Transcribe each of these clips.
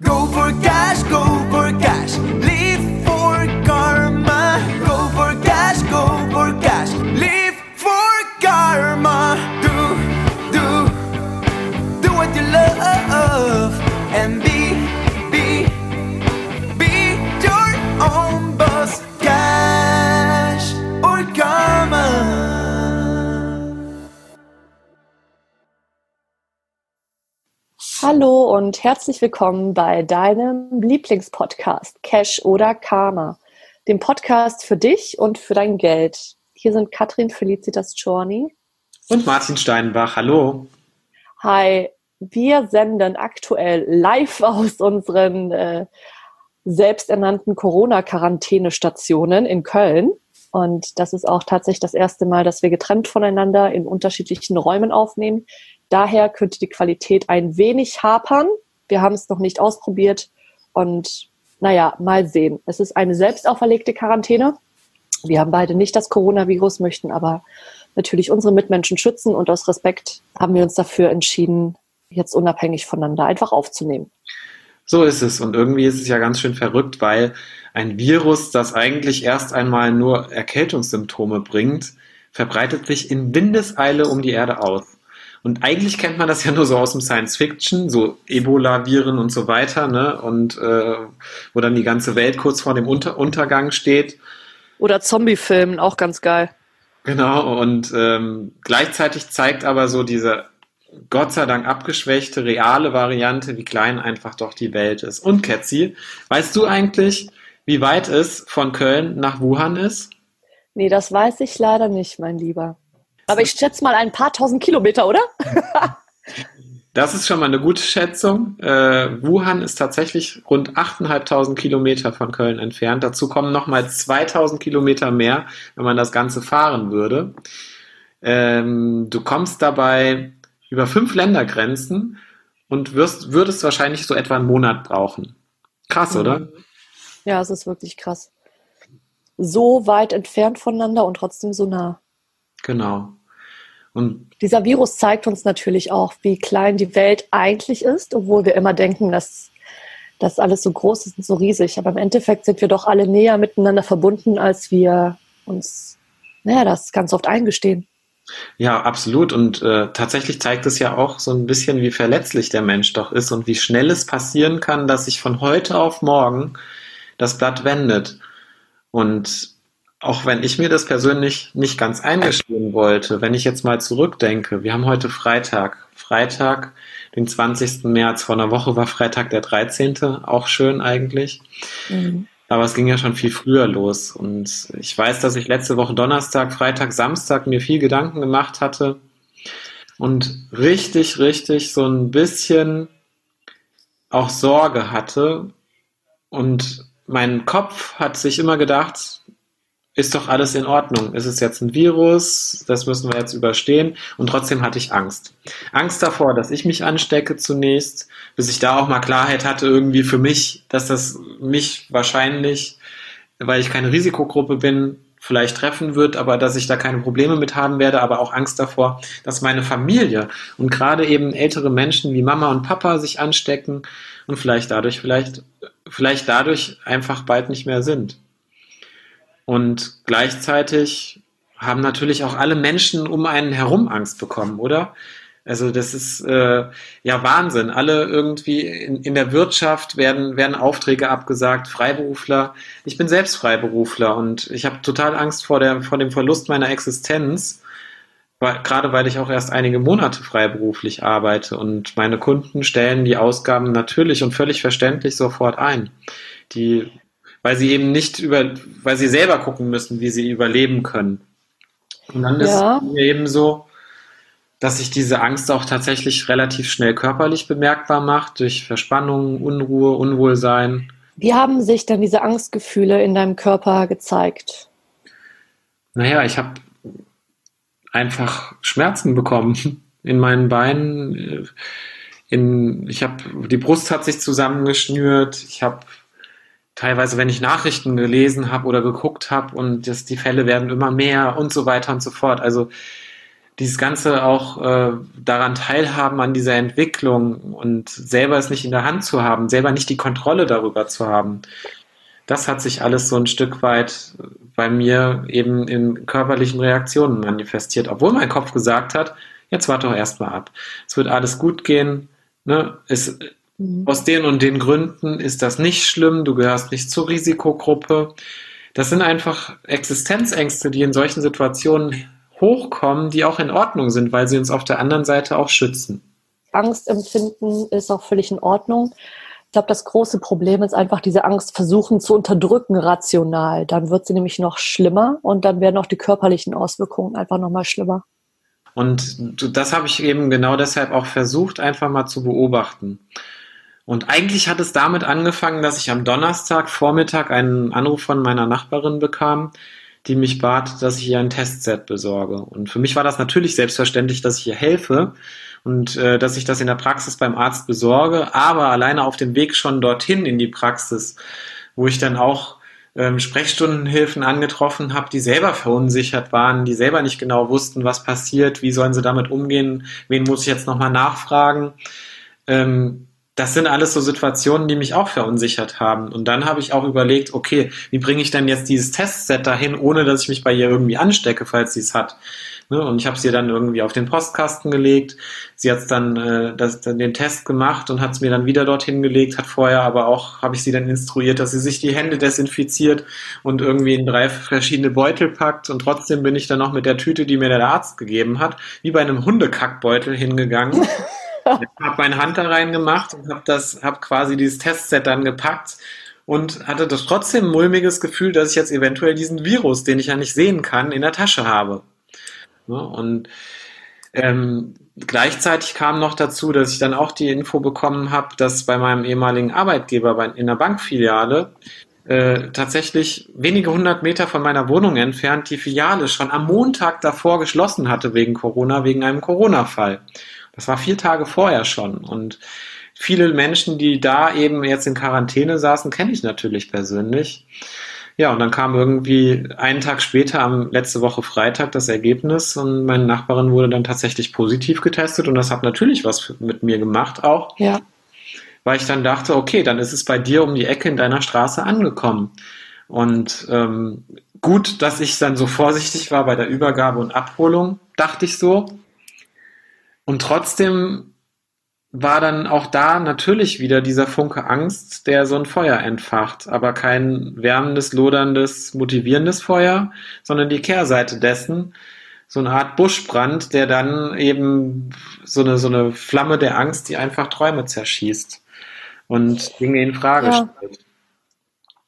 Go for cash, go for und herzlich willkommen bei deinem Lieblingspodcast Cash oder Karma, dem Podcast für dich und für dein Geld. Hier sind Katrin Felicitas Czorny. Und Martin Steinbach, hallo. Hi, wir senden aktuell live aus unseren äh, selbsternannten Corona-Quarantänestationen in Köln. Und das ist auch tatsächlich das erste Mal, dass wir getrennt voneinander in unterschiedlichen Räumen aufnehmen. Daher könnte die Qualität ein wenig hapern. Wir haben es noch nicht ausprobiert und naja, mal sehen. Es ist eine selbst auferlegte Quarantäne. Wir haben beide nicht das Coronavirus, möchten aber natürlich unsere Mitmenschen schützen und aus Respekt haben wir uns dafür entschieden, jetzt unabhängig voneinander einfach aufzunehmen. So ist es. Und irgendwie ist es ja ganz schön verrückt, weil ein Virus, das eigentlich erst einmal nur Erkältungssymptome bringt, verbreitet sich in Windeseile um die Erde aus. Und eigentlich kennt man das ja nur so aus dem Science Fiction, so Ebola-Viren und so weiter, ne? Und äh, wo dann die ganze Welt kurz vor dem Unter Untergang steht. Oder Zombie-Filmen, auch ganz geil. Genau, und ähm, gleichzeitig zeigt aber so diese Gott sei Dank abgeschwächte, reale Variante, wie klein einfach doch die Welt ist. Und Ketzi, weißt du eigentlich, wie weit es von Köln nach Wuhan ist? Nee, das weiß ich leider nicht, mein Lieber. Aber ich schätze mal ein paar tausend Kilometer, oder? Das ist schon mal eine gute Schätzung. Äh, Wuhan ist tatsächlich rund 8.500 Kilometer von Köln entfernt. Dazu kommen nochmal 2.000 Kilometer mehr, wenn man das Ganze fahren würde. Ähm, du kommst dabei über fünf Ländergrenzen und wirst, würdest wahrscheinlich so etwa einen Monat brauchen. Krass, oder? Ja, es ist wirklich krass. So weit entfernt voneinander und trotzdem so nah. Genau. Und Dieser Virus zeigt uns natürlich auch, wie klein die Welt eigentlich ist, obwohl wir immer denken, dass das alles so groß ist und so riesig. Aber im Endeffekt sind wir doch alle näher miteinander verbunden, als wir uns, naja, das ganz oft eingestehen. Ja, absolut. Und äh, tatsächlich zeigt es ja auch so ein bisschen, wie verletzlich der Mensch doch ist und wie schnell es passieren kann, dass sich von heute auf morgen das Blatt wendet. Und auch wenn ich mir das persönlich nicht ganz eingestehen wollte, wenn ich jetzt mal zurückdenke, wir haben heute Freitag, Freitag, den 20. März, vor einer Woche war Freitag der 13., auch schön eigentlich. Aber es ging ja schon viel früher los. Und ich weiß, dass ich letzte Woche Donnerstag, Freitag, Samstag mir viel Gedanken gemacht hatte und richtig, richtig so ein bisschen auch Sorge hatte. Und mein Kopf hat sich immer gedacht, ist doch alles in Ordnung. Es ist jetzt ein Virus, das müssen wir jetzt überstehen. Und trotzdem hatte ich Angst. Angst davor, dass ich mich anstecke zunächst, bis ich da auch mal Klarheit hatte, irgendwie für mich, dass das mich wahrscheinlich, weil ich keine Risikogruppe bin, vielleicht treffen wird, aber dass ich da keine Probleme mit haben werde, aber auch Angst davor, dass meine Familie und gerade eben ältere Menschen wie Mama und Papa sich anstecken und vielleicht dadurch, vielleicht, vielleicht dadurch einfach bald nicht mehr sind. Und gleichzeitig haben natürlich auch alle Menschen um einen herum Angst bekommen, oder? Also das ist äh, ja Wahnsinn. Alle irgendwie in, in der Wirtschaft werden, werden Aufträge abgesagt, Freiberufler. Ich bin selbst Freiberufler und ich habe total Angst vor, der, vor dem Verlust meiner Existenz, weil, gerade weil ich auch erst einige Monate freiberuflich arbeite und meine Kunden stellen die Ausgaben natürlich und völlig verständlich sofort ein. Die weil sie eben nicht über, weil sie selber gucken müssen, wie sie überleben können. Und dann Ja. ist mir eben so, dass sich diese Angst auch tatsächlich relativ schnell körperlich bemerkbar macht, durch Verspannung, Unruhe, Unwohlsein. Wie haben sich dann diese Angstgefühle in deinem Körper gezeigt? Naja, ich habe einfach Schmerzen bekommen in meinen Beinen. In, ich habe die Brust hat sich zusammengeschnürt. Ich habe teilweise, wenn ich Nachrichten gelesen habe oder geguckt habe und das, die Fälle werden immer mehr und so weiter und so fort. Also dieses Ganze auch äh, daran teilhaben an dieser Entwicklung und selber es nicht in der Hand zu haben, selber nicht die Kontrolle darüber zu haben. Das hat sich alles so ein Stück weit bei mir eben in körperlichen Reaktionen manifestiert, obwohl mein Kopf gesagt hat, jetzt warte doch erstmal ab. Es wird alles gut gehen. Ne? Es, mhm. Aus den und den Gründen ist das nicht schlimm, du gehörst nicht zur Risikogruppe. Das sind einfach Existenzängste, die in solchen Situationen hochkommen, die auch in Ordnung sind, weil sie uns auf der anderen Seite auch schützen. Angst empfinden ist auch völlig in Ordnung. Ich glaube, das große Problem ist einfach diese Angst versuchen zu unterdrücken rational. Dann wird sie nämlich noch schlimmer und dann werden auch die körperlichen Auswirkungen einfach noch mal schlimmer. Und das habe ich eben genau deshalb auch versucht, einfach mal zu beobachten. Und eigentlich hat es damit angefangen, dass ich am Donnerstag Vormittag einen Anruf von meiner Nachbarin bekam, die mich bat, dass ich ihr ein Testset besorge. Und für mich war das natürlich selbstverständlich, dass ich ihr helfe und äh, dass ich das in der Praxis beim Arzt besorge, aber alleine auf dem Weg schon dorthin in die Praxis, wo ich dann auch ähm, Sprechstundenhilfen angetroffen habe, die selber verunsichert waren, die selber nicht genau wussten, was passiert, wie sollen sie damit umgehen, wen muss ich jetzt nochmal nachfragen. Ähm, das sind alles so Situationen, die mich auch verunsichert haben. Und dann habe ich auch überlegt, okay, wie bringe ich denn jetzt dieses Testset dahin, ohne dass ich mich bei ihr irgendwie anstecke, falls sie es hat. Ne? Und ich habe sie dann irgendwie auf den Postkasten gelegt. Sie hat dann, äh, dann den Test gemacht und hat es mir dann wieder dorthin gelegt, hat vorher aber auch, habe ich sie dann instruiert, dass sie sich die Hände desinfiziert und irgendwie in drei verschiedene Beutel packt. Und trotzdem bin ich dann noch mit der Tüte, die mir der Arzt gegeben hat, wie bei einem Hundekackbeutel hingegangen. Ich habe meine Hand da reingemacht und habe das, quasi dieses Testset dann gepackt und hatte das trotzdem mulmiges Gefühl, dass ich jetzt eventuell diesen Virus, den ich ja nicht sehen kann, in der Tasche habe. Und ähm, gleichzeitig kam noch dazu, dass ich dann auch die Info bekommen habe, dass bei meinem ehemaligen Arbeitgeber bei, in der Bankfiliale äh, tatsächlich wenige hundert Meter von meiner Wohnung entfernt die Filiale schon am Montag davor geschlossen hatte wegen Corona, wegen einem Corona-Fall. Das war vier Tage vorher schon. Und viele Menschen, die da eben jetzt in Quarantäne saßen, kenne ich natürlich persönlich. Ja, und dann kam irgendwie einen Tag später, am letzte Woche Freitag, das Ergebnis und meine Nachbarin wurde dann tatsächlich positiv getestet und das hat natürlich was mit mir gemacht auch. Ja. Weil ich dann dachte, okay, dann ist es bei dir um die Ecke in deiner Straße angekommen. Und ähm, gut, dass ich dann so vorsichtig war bei der Übergabe und Abholung, dachte ich so. Und trotzdem war dann auch da natürlich wieder dieser Funke Angst, der so ein Feuer entfacht, aber kein wärmendes, loderndes, motivierendes Feuer, sondern die Kehrseite dessen, so eine Art Buschbrand, der dann eben so eine, so eine Flamme der Angst, die einfach Träume zerschießt und Dinge in Frage ja. stellt.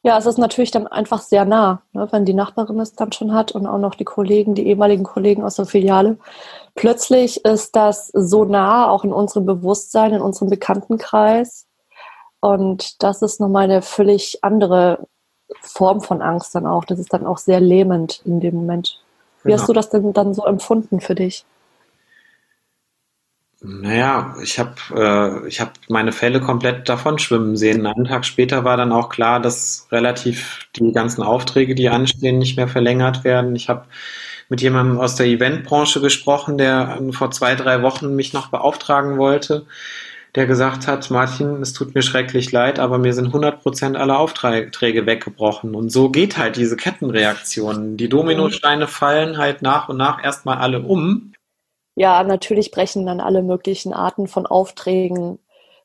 Ja, es ist natürlich dann einfach sehr nah, ne, wenn die Nachbarin es dann schon hat und auch noch die Kollegen, die ehemaligen Kollegen aus der Filiale. Plötzlich ist das so nah, auch in unserem Bewusstsein, in unserem Bekanntenkreis. Und das ist nochmal eine völlig andere Form von Angst dann auch. Das ist dann auch sehr lähmend in dem Moment. Wie genau. hast du das denn dann so empfunden für dich? Naja, ich habe äh, ich hab meine Fälle komplett davon schwimmen sehen. Einen Tag später war dann auch klar, dass relativ die ganzen Aufträge, die anstehen, nicht mehr verlängert werden. Ich habe mit jemandem aus der Eventbranche gesprochen, der vor zwei, drei Wochen mich noch beauftragen wollte, der gesagt hat, Martin, es tut mir schrecklich leid, aber mir sind 100 Prozent aller Aufträge weggebrochen. Und so geht halt diese Kettenreaktion. Die Dominosteine fallen halt nach und nach erstmal alle um ja, natürlich brechen dann alle möglichen Arten von Aufträgen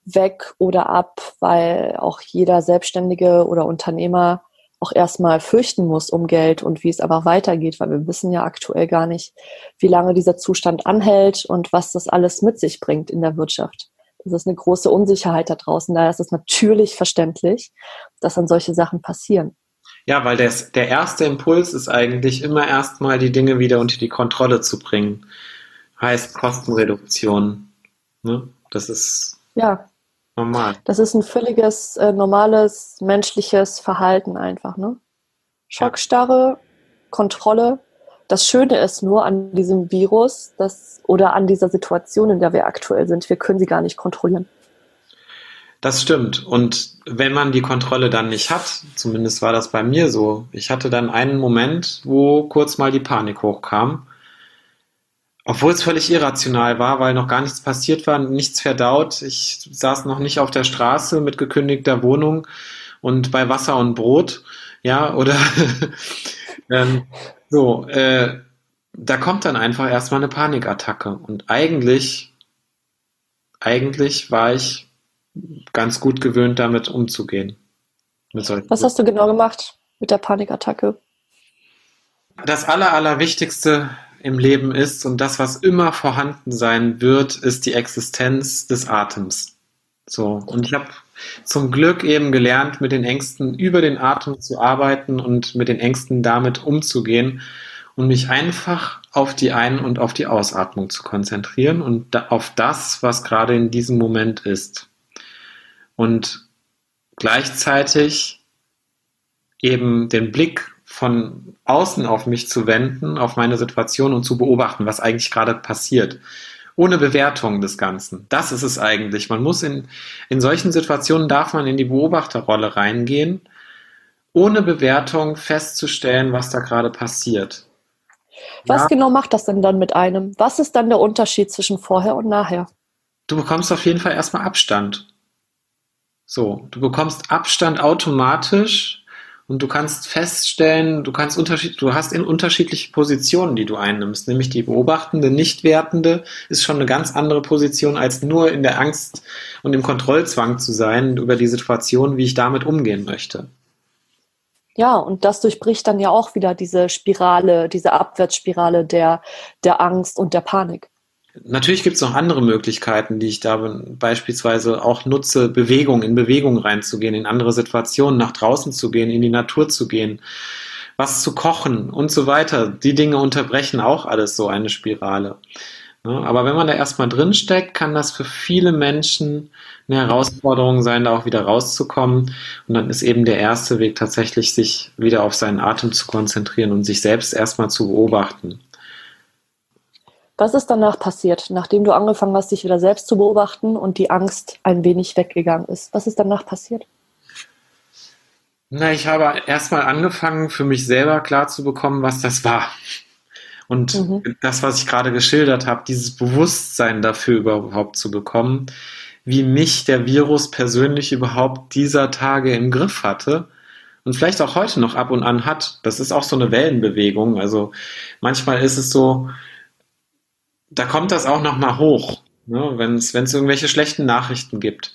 weg oder ab, weil auch jeder Selbstständige oder Unternehmer auch erstmal fürchten muss um Geld und wie es aber weitergeht, weil wir wissen ja aktuell gar nicht, wie lange dieser Zustand anhält und was das alles mit sich bringt in der Wirtschaft. Das ist eine große Unsicherheit da draußen. Daher ist es natürlich verständlich, dass dann solche Sachen passieren. Ja, weil das, der erste Impuls ist eigentlich immer erstmal die Dinge wieder unter die Kontrolle zu bringen heißt Kostenreduktion. Ne? Das ist ja. Normal. Das ist ein völliges, äh, normales, menschliches Verhalten einfach. Ne? Schockstarre. Kontrolle. Das Schöne ist nur an diesem Virus dass, oder an dieser Situation, in der wir aktuell sind, wir können sie gar nicht kontrollieren. Das stimmt. Und wenn man die Kontrolle dann nicht hat, zumindest war das bei mir so, ich hatte dann einen Moment, wo kurz mal die Panik hochkam Obwohl es völlig irrational war, weil noch gar nichts passiert war, nichts verdaut. Ich saß noch nicht auf der Straße mit gekündigter Wohnung und bei Wasser und Brot, ja, oder ähm, so, äh, da kommt dann einfach erstmal eine Panikattacke. Und eigentlich, eigentlich war ich ganz gut gewöhnt, damit umzugehen. Was hast du genau gemacht mit der Panikattacke? Das Aller, Allerwichtigste im Leben ist und das, was immer vorhanden sein wird, ist die Existenz des Atems. So. Und ich habe zum Glück eben gelernt, mit den Ängsten über den Atem zu arbeiten und mit den Ängsten damit umzugehen und mich einfach auf die Ein- und auf die Ausatmung zu konzentrieren und auf das, was gerade in diesem Moment ist. Und gleichzeitig eben den Blick von außen auf mich zu wenden, auf meine Situation und zu beobachten, was eigentlich gerade passiert. Ohne Bewertung des Ganzen. Das ist es eigentlich. Man muss in, in solchen Situationen darf man in die Beobachterrolle reingehen, ohne Bewertung festzustellen, was da gerade passiert. Was ja. genau macht das denn dann mit einem? Was ist dann der Unterschied zwischen vorher und nachher? Du bekommst auf jeden Fall erstmal Abstand. So, du bekommst Abstand automatisch und du kannst feststellen, du kannst unterschied, du hast in unterschiedliche Positionen, die du einnimmst, nämlich die beobachtende, nicht wertende ist schon eine ganz andere Position als nur in der Angst und im Kontrollzwang zu sein über die Situation, wie ich damit umgehen möchte. Ja, und das durchbricht dann ja auch wieder diese Spirale, diese Abwärtsspirale der, der Angst und der Panik. Natürlich gibt es noch andere Möglichkeiten, die ich da beispielsweise auch nutze, Bewegung, in Bewegung reinzugehen, in andere Situationen, nach draußen zu gehen, in die Natur zu gehen, was zu kochen und so weiter. Die Dinge unterbrechen auch alles so eine Spirale. Aber wenn man da erstmal drin steckt, kann das für viele Menschen eine Herausforderung sein, da auch wieder rauszukommen. Und dann ist eben der erste Weg tatsächlich, sich wieder auf seinen Atem zu konzentrieren und sich selbst erstmal zu beobachten. Was ist danach passiert, nachdem du angefangen hast, dich wieder selbst zu beobachten und die Angst ein wenig weggegangen ist? Was ist danach passiert? Na, ich habe erstmal angefangen, für mich selber klar zu bekommen, was das war. Und mhm. das, was ich gerade geschildert habe, dieses Bewusstsein dafür überhaupt zu bekommen, wie mich der Virus persönlich überhaupt dieser Tage im Griff hatte und vielleicht auch heute noch ab und an hat. Das ist auch so eine Wellenbewegung. Also manchmal ist es so, da kommt das auch nochmal hoch, ne? wenn es irgendwelche schlechten Nachrichten gibt.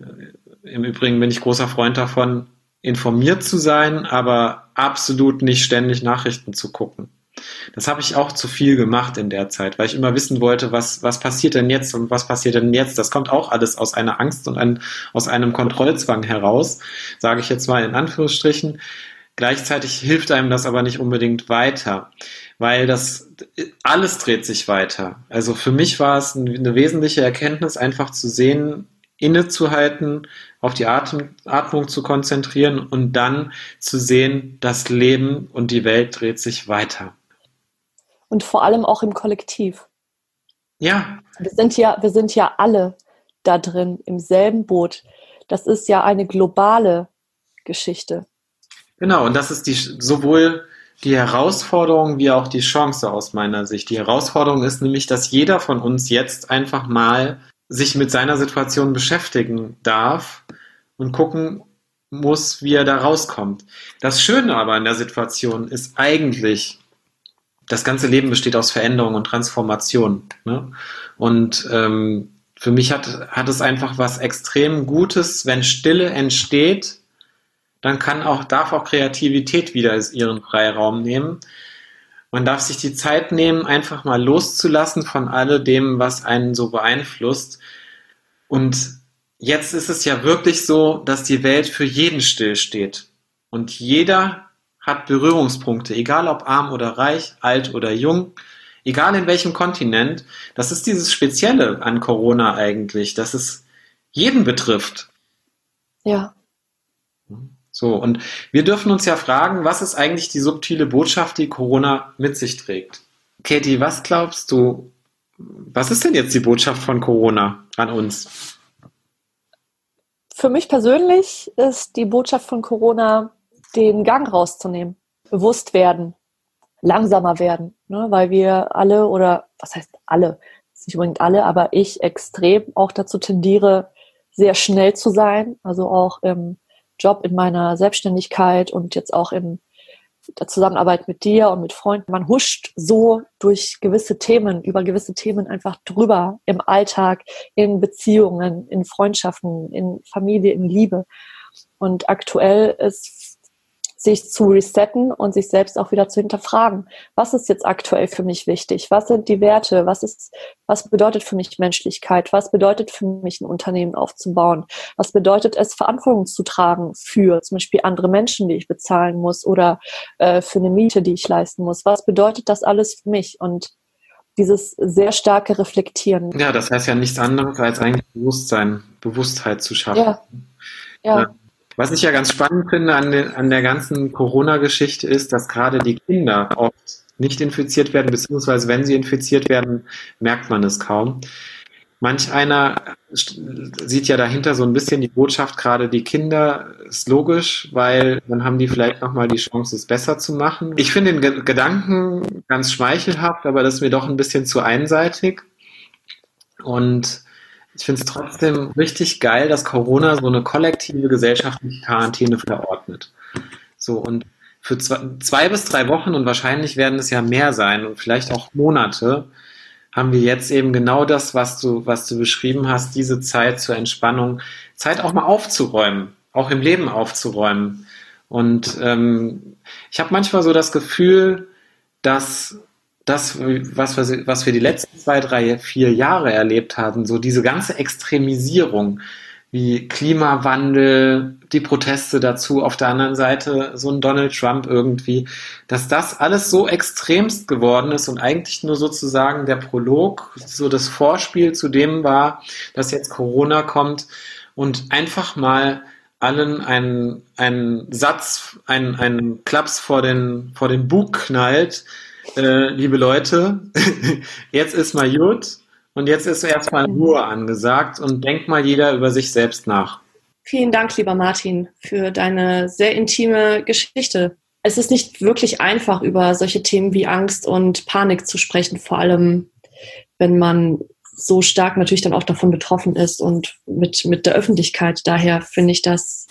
Äh, Im Übrigen bin ich großer Freund davon, informiert zu sein, aber absolut nicht ständig Nachrichten zu gucken. Das habe ich auch zu viel gemacht in der Zeit, weil ich immer wissen wollte, was, was passiert denn jetzt und was passiert denn jetzt. Das kommt auch alles aus einer Angst und ein, aus einem Kontrollzwang heraus, sage ich jetzt mal in Anführungsstrichen. Gleichzeitig hilft einem das aber nicht unbedingt weiter, weil das alles dreht sich weiter. Also für mich war es eine wesentliche Erkenntnis, einfach zu sehen, innezuhalten, auf die Atem, Atmung zu konzentrieren und dann zu sehen, das Leben und die Welt dreht sich weiter. Und vor allem auch im Kollektiv. Ja. Wir sind ja, wir sind ja alle da drin im selben Boot. Das ist ja eine globale Geschichte. Genau, und das ist die sowohl die Herausforderung wie auch die Chance aus meiner Sicht. Die Herausforderung ist nämlich, dass jeder von uns jetzt einfach mal sich mit seiner Situation beschäftigen darf und gucken muss, wie er da rauskommt. Das Schöne aber an der Situation ist eigentlich, das ganze Leben besteht aus Veränderung und Transformation. Ne? Und ähm, für mich hat, hat es einfach was extrem Gutes, wenn Stille entsteht dann kann auch, darf auch Kreativität wieder ihren Freiraum nehmen. Man darf sich die Zeit nehmen, einfach mal loszulassen von alledem, was einen so beeinflusst. Und jetzt ist es ja wirklich so, dass die Welt für jeden stillsteht. Und jeder hat Berührungspunkte, egal ob arm oder reich, alt oder jung, egal in welchem Kontinent. Das ist dieses Spezielle an Corona eigentlich, dass es jeden betrifft. Ja. So, und wir dürfen uns ja fragen, was ist eigentlich die subtile Botschaft, die Corona mit sich trägt? Katie, was glaubst du, was ist denn jetzt die Botschaft von Corona an uns? Für mich persönlich ist die Botschaft von Corona, den Gang rauszunehmen, bewusst werden, langsamer werden, ne? weil wir alle oder was heißt alle, nicht unbedingt alle, aber ich extrem auch dazu tendiere, sehr schnell zu sein, also auch im Job, in meiner Selbstständigkeit und jetzt auch in der Zusammenarbeit mit dir und mit Freunden. Man huscht so durch gewisse Themen, über gewisse Themen einfach drüber im Alltag, in Beziehungen, in Freundschaften, in Familie, in Liebe. Und aktuell ist sich zu resetten und sich selbst auch wieder zu hinterfragen. Was ist jetzt aktuell für mich wichtig? Was sind die Werte? Was ist, was bedeutet für mich Menschlichkeit? Was bedeutet für mich ein Unternehmen aufzubauen? Was bedeutet es, Verantwortung zu tragen für zum Beispiel andere Menschen, die ich bezahlen muss oder äh, für eine Miete, die ich leisten muss? Was bedeutet das alles für mich? Und dieses sehr starke Reflektieren. Ja, das heißt ja nichts anderes als eigentlich Bewusstsein, Bewusstheit zu schaffen. Ja. ja. Was ich ja ganz spannend finde an, den, an der ganzen Corona-Geschichte ist, dass gerade die Kinder oft nicht infiziert werden, beziehungsweise wenn sie infiziert werden, merkt man es kaum. Manch einer sieht ja dahinter so ein bisschen die Botschaft, gerade die Kinder ist logisch, weil dann haben die vielleicht nochmal die Chance, es besser zu machen. Ich finde den Gedanken ganz schmeichelhaft, aber das ist mir doch ein bisschen zu einseitig. Und ich finde es trotzdem richtig geil, dass Corona so eine kollektive gesellschaftliche Quarantäne verordnet. So, und für zwei, zwei bis drei Wochen und wahrscheinlich werden es ja mehr sein und vielleicht auch Monate, haben wir jetzt eben genau das, was du, was du beschrieben hast, diese Zeit zur Entspannung, Zeit auch mal aufzuräumen, auch im Leben aufzuräumen. Und ähm, ich habe manchmal so das Gefühl, dass das, was wir, was wir die letzten zwei, drei, vier Jahre erlebt haben, so diese ganze Extremisierung, wie Klimawandel, die Proteste dazu, auf der anderen Seite so ein Donald Trump irgendwie, dass das alles so extremst geworden ist und eigentlich nur sozusagen der Prolog, so das Vorspiel zu dem war, dass jetzt Corona kommt und einfach mal allen einen, einen Satz, einen, einen Klaps vor den, vor den Bug knallt, äh, liebe Leute, jetzt ist mal gut und jetzt ist erstmal Ruhe angesagt und denkt mal jeder über sich selbst nach. Vielen Dank, lieber Martin, für deine sehr intime Geschichte. Es ist nicht wirklich einfach, über solche Themen wie Angst und Panik zu sprechen, vor allem wenn man so stark natürlich dann auch davon betroffen ist und mit, mit der Öffentlichkeit. Daher finde ich das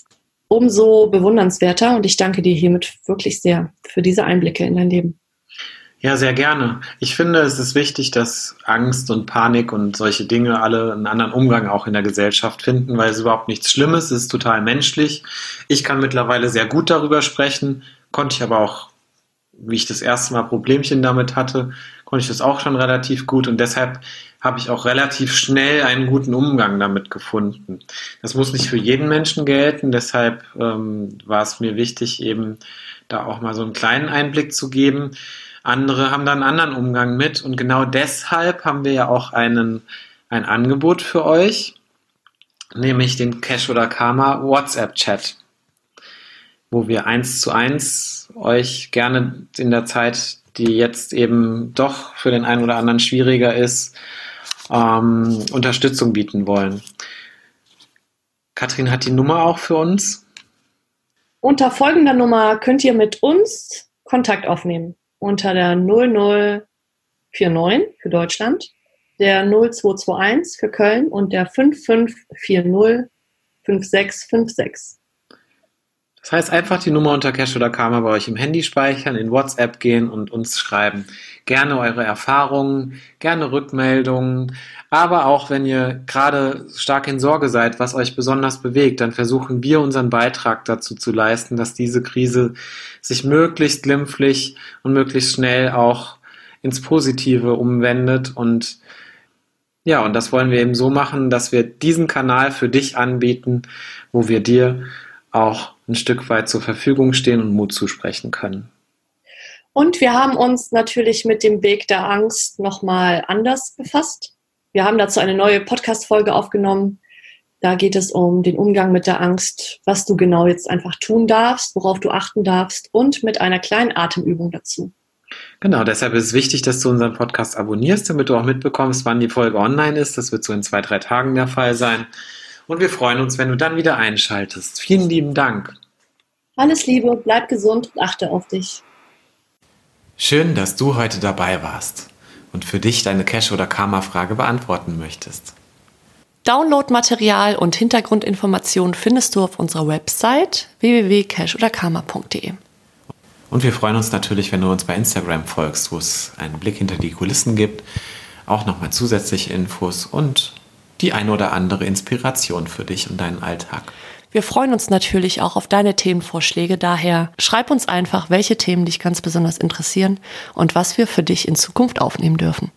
umso bewundernswerter und ich danke dir hiermit wirklich sehr für diese Einblicke in dein Leben. Ja, sehr gerne. Ich finde, es ist wichtig, dass Angst und Panik und solche Dinge alle einen anderen Umgang auch in der Gesellschaft finden, weil es überhaupt nichts Schlimmes ist, es ist total menschlich. Ich kann mittlerweile sehr gut darüber sprechen, konnte ich aber auch, wie ich das erste Mal Problemchen damit hatte, konnte ich das auch schon relativ gut und deshalb habe ich auch relativ schnell einen guten Umgang damit gefunden. Das muss nicht für jeden Menschen gelten, deshalb ähm, war es mir wichtig, eben da auch mal so einen kleinen Einblick zu geben. Andere haben da einen anderen Umgang mit und genau deshalb haben wir ja auch einen, ein Angebot für euch, nämlich den Cash oder Karma WhatsApp Chat, wo wir eins zu eins euch gerne in der Zeit, die jetzt eben doch für den einen oder anderen schwieriger ist, ähm, Unterstützung bieten wollen. Katrin hat die Nummer auch für uns. Unter folgender Nummer könnt ihr mit uns Kontakt aufnehmen unter der 0049 für Deutschland, der 0221 für Köln und der 5540 5656. Das heißt, einfach die Nummer unter Cash oder Karma bei euch im Handy speichern, in WhatsApp gehen und uns schreiben. Gerne eure Erfahrungen, gerne Rückmeldungen, aber auch wenn ihr gerade stark in Sorge seid, was euch besonders bewegt, dann versuchen wir unseren Beitrag dazu zu leisten, dass diese Krise sich möglichst glimpflich und möglichst schnell auch ins Positive umwendet und ja, und das wollen wir eben so machen, dass wir diesen Kanal für dich anbieten, wo wir dir auch ein Stück weit zur Verfügung stehen und Mut zusprechen können. Und wir haben uns natürlich mit dem Weg der Angst nochmal anders befasst. Wir haben dazu eine neue Podcast-Folge aufgenommen. Da geht es um den Umgang mit der Angst, was du genau jetzt einfach tun darfst, worauf du achten darfst und mit einer kleinen Atemübung dazu. Genau, deshalb ist es wichtig, dass du unseren Podcast abonnierst, damit du auch mitbekommst, wann die Folge online ist. Das wird so in zwei, drei Tagen der Fall sein. Und wir freuen uns, wenn du dann wieder einschaltest. Vielen lieben Dank. Alles Liebe, bleib gesund und achte auf dich. Schön, dass du heute dabei warst und für dich deine Cash- oder Karma-Frage beantworten möchtest. Downloadmaterial und Hintergrundinformationen findest du auf unserer Website www.cashoderkarma.de. Und wir freuen uns natürlich, wenn du uns bei Instagram folgst, wo es einen Blick hinter die Kulissen gibt, auch nochmal zusätzliche Infos und die ein oder andere Inspiration für dich und deinen Alltag. Wir freuen uns natürlich auch auf deine Themenvorschläge. Daher schreib uns einfach, welche Themen dich ganz besonders interessieren und was wir für dich in Zukunft aufnehmen dürfen.